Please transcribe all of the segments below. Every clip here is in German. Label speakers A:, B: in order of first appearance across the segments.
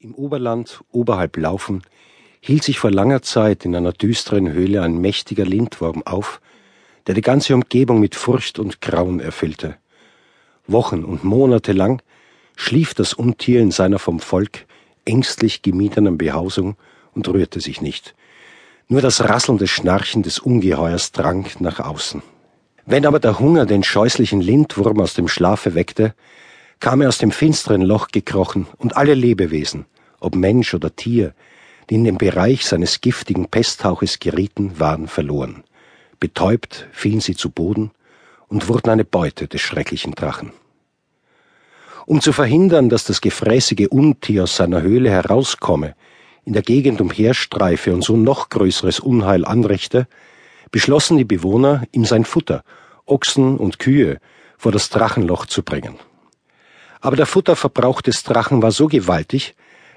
A: Im Oberland, oberhalb Laufen, hielt sich vor langer Zeit in einer düsteren Höhle ein mächtiger Lindwurm auf, der die ganze Umgebung mit Furcht und Grauen erfüllte. Wochen und Monate lang schlief das Untier in seiner vom Volk ängstlich gemiedenen Behausung und rührte sich nicht. Nur das rasselnde Schnarchen des Ungeheuers drang nach außen. Wenn aber der Hunger den scheußlichen Lindwurm aus dem Schlafe weckte, kam er aus dem finsteren Loch gekrochen, und alle Lebewesen, ob Mensch oder Tier, die in den Bereich seines giftigen Pesthauches gerieten, waren verloren. Betäubt fielen sie zu Boden und wurden eine Beute des schrecklichen Drachen. Um zu verhindern, dass das gefräßige Untier aus seiner Höhle herauskomme, in der Gegend umherstreife und so noch größeres Unheil anrichte, beschlossen die Bewohner, ihm sein Futter, Ochsen und Kühe, vor das Drachenloch zu bringen. Aber der Futterverbrauch des Drachen war so gewaltig,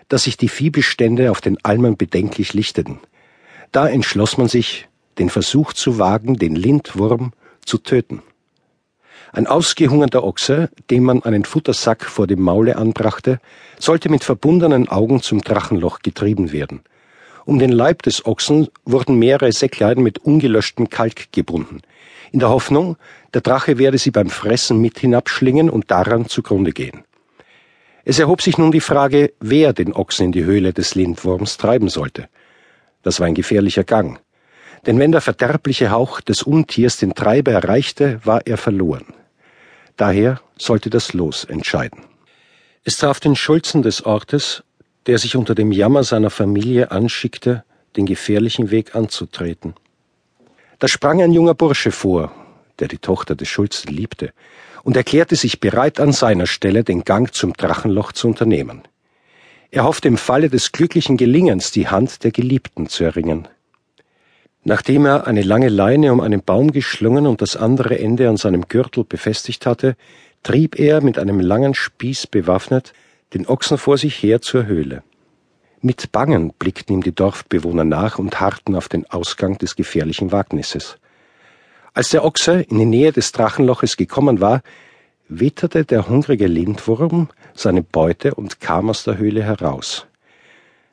A: dass sich die Viehbestände auf den Almen bedenklich lichteten. Da entschloss man sich, den Versuch zu wagen, den Lindwurm zu töten. Ein ausgehungerter Ochse, dem man einen Futtersack vor dem Maule anbrachte, sollte mit verbundenen Augen zum Drachenloch getrieben werden. Um den Leib des Ochsen wurden mehrere Säcklein mit ungelöschtem Kalk gebunden in der Hoffnung, der Drache werde sie beim Fressen mit hinabschlingen und daran zugrunde gehen. Es erhob sich nun die Frage, wer den Ochsen in die Höhle des Lindwurms treiben sollte. Das war ein gefährlicher Gang. Denn wenn der verderbliche Hauch des Untiers den Treiber erreichte, war er verloren. Daher sollte das Los entscheiden. Es traf den Schulzen des Ortes, der sich unter dem Jammer seiner Familie anschickte, den gefährlichen Weg anzutreten. Da sprang ein junger Bursche vor, der die Tochter des Schulzen liebte, und erklärte sich bereit an seiner Stelle den Gang zum Drachenloch zu unternehmen. Er hoffte im Falle des glücklichen Gelingens die Hand der Geliebten zu erringen. Nachdem er eine lange Leine um einen Baum geschlungen und das andere Ende an seinem Gürtel befestigt hatte, trieb er mit einem langen Spieß bewaffnet den Ochsen vor sich her zur Höhle. Mit Bangen blickten ihm die Dorfbewohner nach und harrten auf den Ausgang des gefährlichen Wagnisses. Als der Ochse in die Nähe des Drachenloches gekommen war, witterte der hungrige Lindwurm seine Beute und kam aus der Höhle heraus.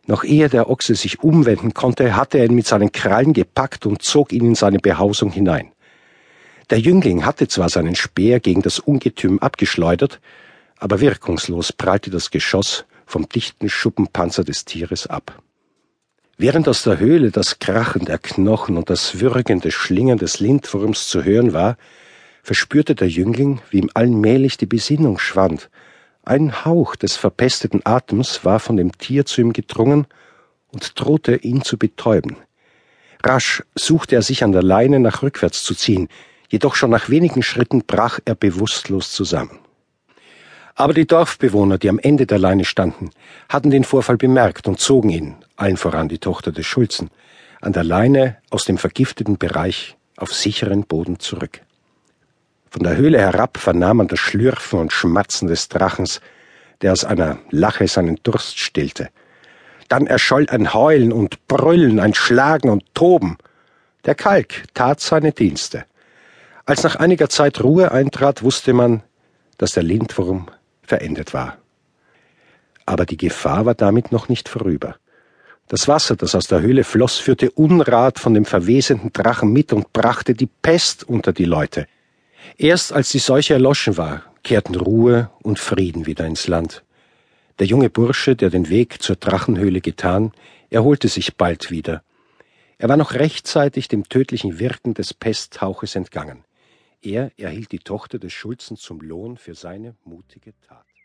A: Noch ehe der Ochse sich umwenden konnte, hatte er ihn mit seinen Krallen gepackt und zog ihn in seine Behausung hinein. Der Jüngling hatte zwar seinen Speer gegen das Ungetüm abgeschleudert, aber wirkungslos prallte das Geschoss vom dichten Schuppenpanzer des Tieres ab. Während aus der Höhle das Krachen der Knochen und das würgende Schlingen des Lindwurms zu hören war, verspürte der Jüngling, wie ihm allmählich die Besinnung schwand. Ein Hauch des verpesteten Atems war von dem Tier zu ihm gedrungen und drohte ihn zu betäuben. Rasch suchte er sich an der Leine nach rückwärts zu ziehen, jedoch schon nach wenigen Schritten brach er bewusstlos zusammen. Aber die Dorfbewohner, die am Ende der Leine standen, hatten den Vorfall bemerkt und zogen ihn, allen voran die Tochter des Schulzen, an der Leine aus dem vergifteten Bereich auf sicheren Boden zurück. Von der Höhle herab vernahm man das Schlürfen und Schmatzen des Drachens, der aus einer Lache seinen Durst stillte. Dann erscholl ein Heulen und Brüllen, ein Schlagen und Toben. Der Kalk tat seine Dienste. Als nach einiger Zeit Ruhe eintrat, wusste man, dass der Lindwurm verendet war. Aber die Gefahr war damit noch nicht vorüber. Das Wasser, das aus der Höhle floss, führte Unrat von dem verwesenden Drachen mit und brachte die Pest unter die Leute. Erst als die Seuche erloschen war, kehrten Ruhe und Frieden wieder ins Land. Der junge Bursche, der den Weg zur Drachenhöhle getan, erholte sich bald wieder. Er war noch rechtzeitig dem tödlichen Wirken des Pesthauches entgangen. Er erhielt die Tochter des Schulzen zum Lohn für seine mutige Tat.